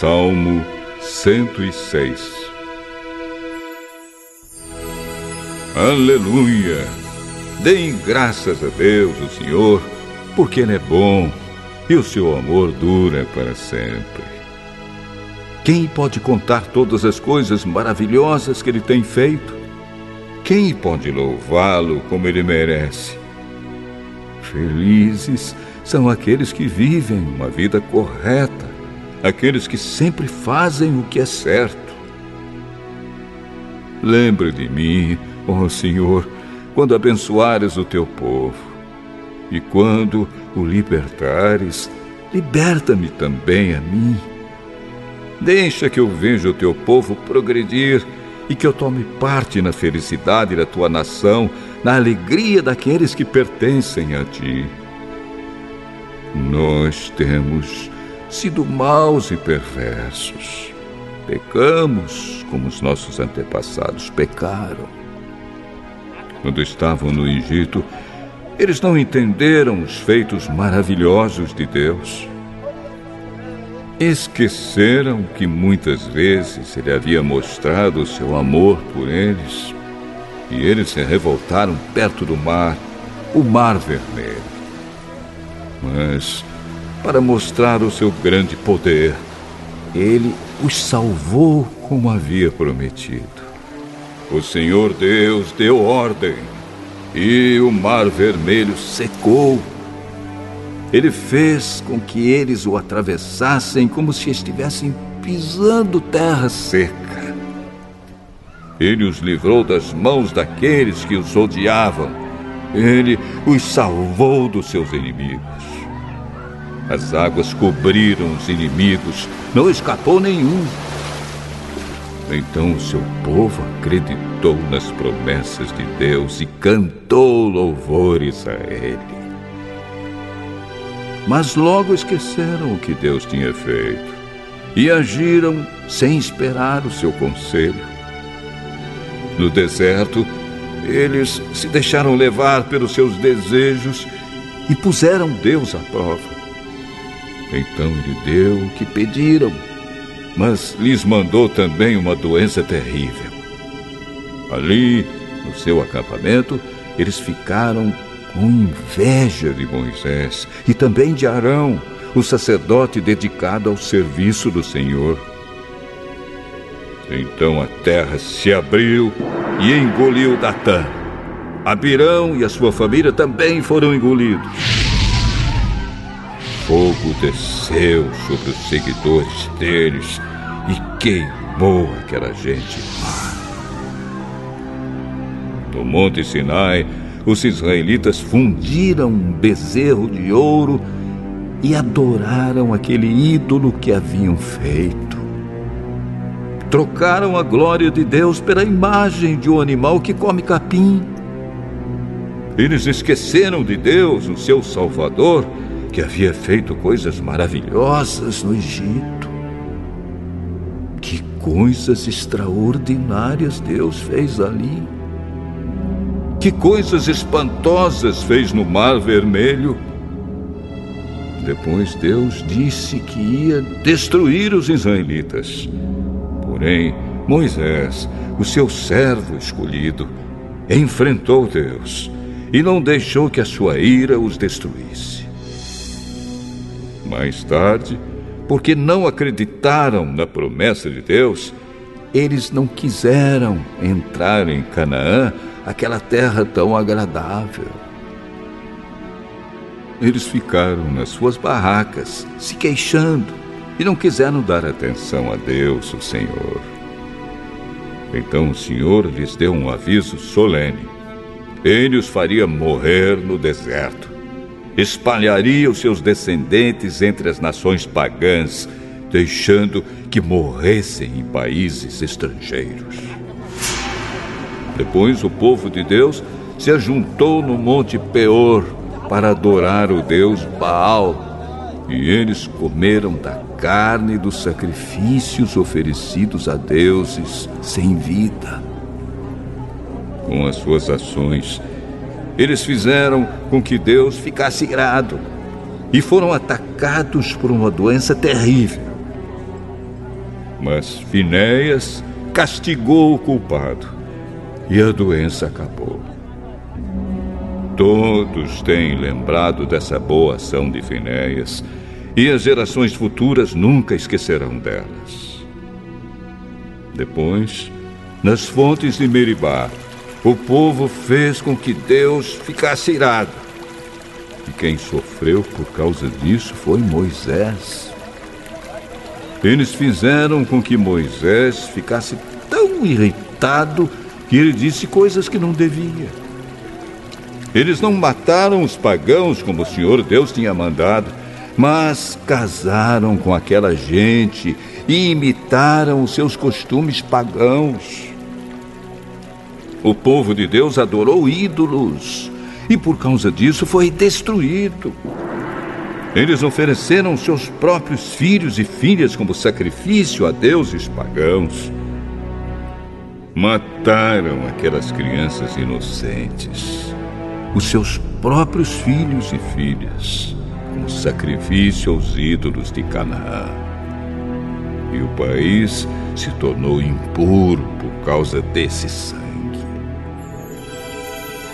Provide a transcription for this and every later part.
Salmo 106 Aleluia! Deem graças a Deus, o Senhor, porque Ele é bom e o seu amor dura para sempre. Quem pode contar todas as coisas maravilhosas que Ele tem feito? Quem pode louvá-lo como Ele merece? Felizes são aqueles que vivem uma vida correta, aqueles que sempre fazem o que é certo. Lembre de mim, ó Senhor, quando abençoares o teu povo e quando o libertares, liberta-me também a mim. Deixa que eu veja o teu povo progredir e que eu tome parte na felicidade da tua nação, na alegria daqueles que pertencem a ti. Nós temos sido maus e perversos. Pecamos como os nossos antepassados pecaram. Quando estavam no Egito, eles não entenderam os feitos maravilhosos de Deus. Esqueceram que muitas vezes ele havia mostrado o seu amor por eles. E eles se revoltaram perto do mar, o Mar Vermelho. Mas, para mostrar o seu grande poder, ele os salvou como havia prometido. O Senhor Deus deu ordem e o mar vermelho secou. Ele fez com que eles o atravessassem como se estivessem pisando terra seca. Ele os livrou das mãos daqueles que os odiavam. Ele os salvou dos seus inimigos. As águas cobriram os inimigos, não escapou nenhum. Então o seu povo acreditou nas promessas de Deus e cantou louvores a Ele. Mas logo esqueceram o que Deus tinha feito e agiram sem esperar o seu conselho. No deserto, eles se deixaram levar pelos seus desejos e puseram Deus à prova. Então ele deu o que pediram mas lhes mandou também uma doença terrível. Ali, no seu acampamento, eles ficaram com inveja de Moisés e também de Arão, o sacerdote dedicado ao serviço do Senhor. Então a terra se abriu e engoliu Datã. Abirão e a sua família também foram engolidos. Fogo desceu sobre os seguidores deles e queimou aquela gente. No Monte Sinai, os israelitas fundiram um bezerro de ouro e adoraram aquele ídolo que haviam feito. Trocaram a glória de Deus pela imagem de um animal que come capim. Eles esqueceram de Deus, o seu Salvador, que havia feito coisas maravilhosas no Egito. Que coisas extraordinárias Deus fez ali. Que coisas espantosas fez no Mar Vermelho. Depois Deus disse que ia destruir os israelitas. Porém, Moisés, o seu servo escolhido, enfrentou Deus e não deixou que a sua ira os destruísse. Mais tarde, porque não acreditaram na promessa de Deus, eles não quiseram entrar em Canaã, aquela terra tão agradável. Eles ficaram nas suas barracas, se queixando, e não quiseram dar atenção a Deus, o Senhor. Então o Senhor lhes deu um aviso solene. Ele os faria morrer no deserto espalharia os seus descendentes entre as nações pagãs, deixando que morressem em países estrangeiros. Depois o povo de Deus se ajuntou no Monte Peor para adorar o deus Baal, e eles comeram da carne dos sacrifícios oferecidos a deuses sem vida. Com as suas ações, eles fizeram com que Deus ficasse irado e foram atacados por uma doença terrível. Mas Finéias castigou o culpado e a doença acabou. Todos têm lembrado dessa boa ação de Finéias e as gerações futuras nunca esquecerão delas. Depois, nas fontes de Meribá, o povo fez com que Deus ficasse irado. E quem sofreu por causa disso foi Moisés. Eles fizeram com que Moisés ficasse tão irritado que ele disse coisas que não devia. Eles não mataram os pagãos como o Senhor Deus tinha mandado, mas casaram com aquela gente e imitaram os seus costumes pagãos. O povo de Deus adorou ídolos e por causa disso foi destruído. Eles ofereceram seus próprios filhos e filhas como sacrifício a deuses pagãos. Mataram aquelas crianças inocentes, os seus próprios filhos e filhas, como sacrifício aos ídolos de Canaã. E o país se tornou impuro por causa desse sangue.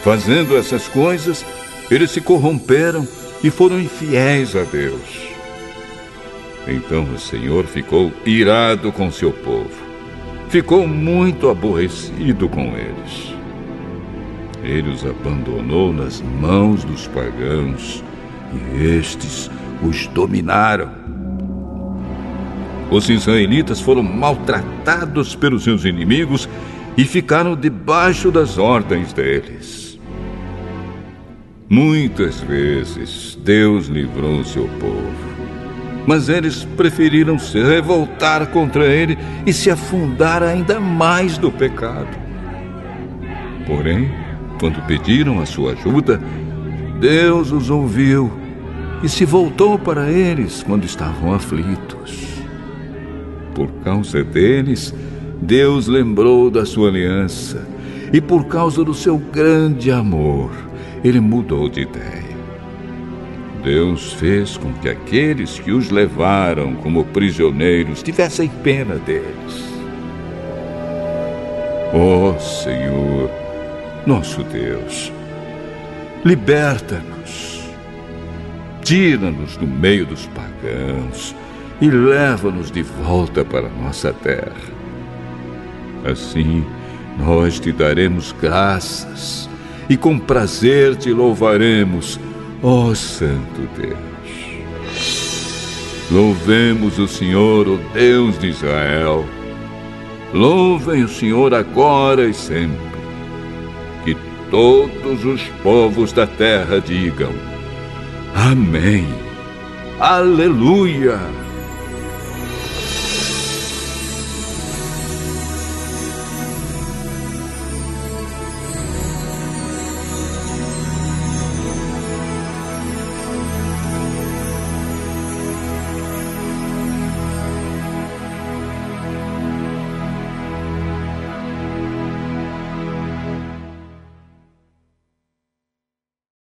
Fazendo essas coisas, eles se corromperam e foram infiéis a Deus. Então o Senhor ficou irado com seu povo. Ficou muito aborrecido com eles. Ele os abandonou nas mãos dos pagãos e estes os dominaram. Os israelitas foram maltratados pelos seus inimigos e ficaram debaixo das ordens deles. Muitas vezes Deus livrou seu povo, mas eles preferiram se revoltar contra ele e se afundar ainda mais no pecado. Porém, quando pediram a sua ajuda, Deus os ouviu e se voltou para eles quando estavam aflitos. Por causa deles, Deus lembrou da sua aliança e por causa do seu grande amor ele mudou de ideia. Deus fez com que aqueles que os levaram como prisioneiros tivessem pena deles. Oh, Senhor, nosso Deus, liberta-nos, tira-nos do meio dos pagãos e leva-nos de volta para nossa terra. Assim, nós te daremos graças e com prazer te louvaremos, ó Santo Deus. Louvemos o Senhor, o Deus de Israel. Louvem o Senhor agora e sempre. Que todos os povos da terra digam: Amém. Aleluia.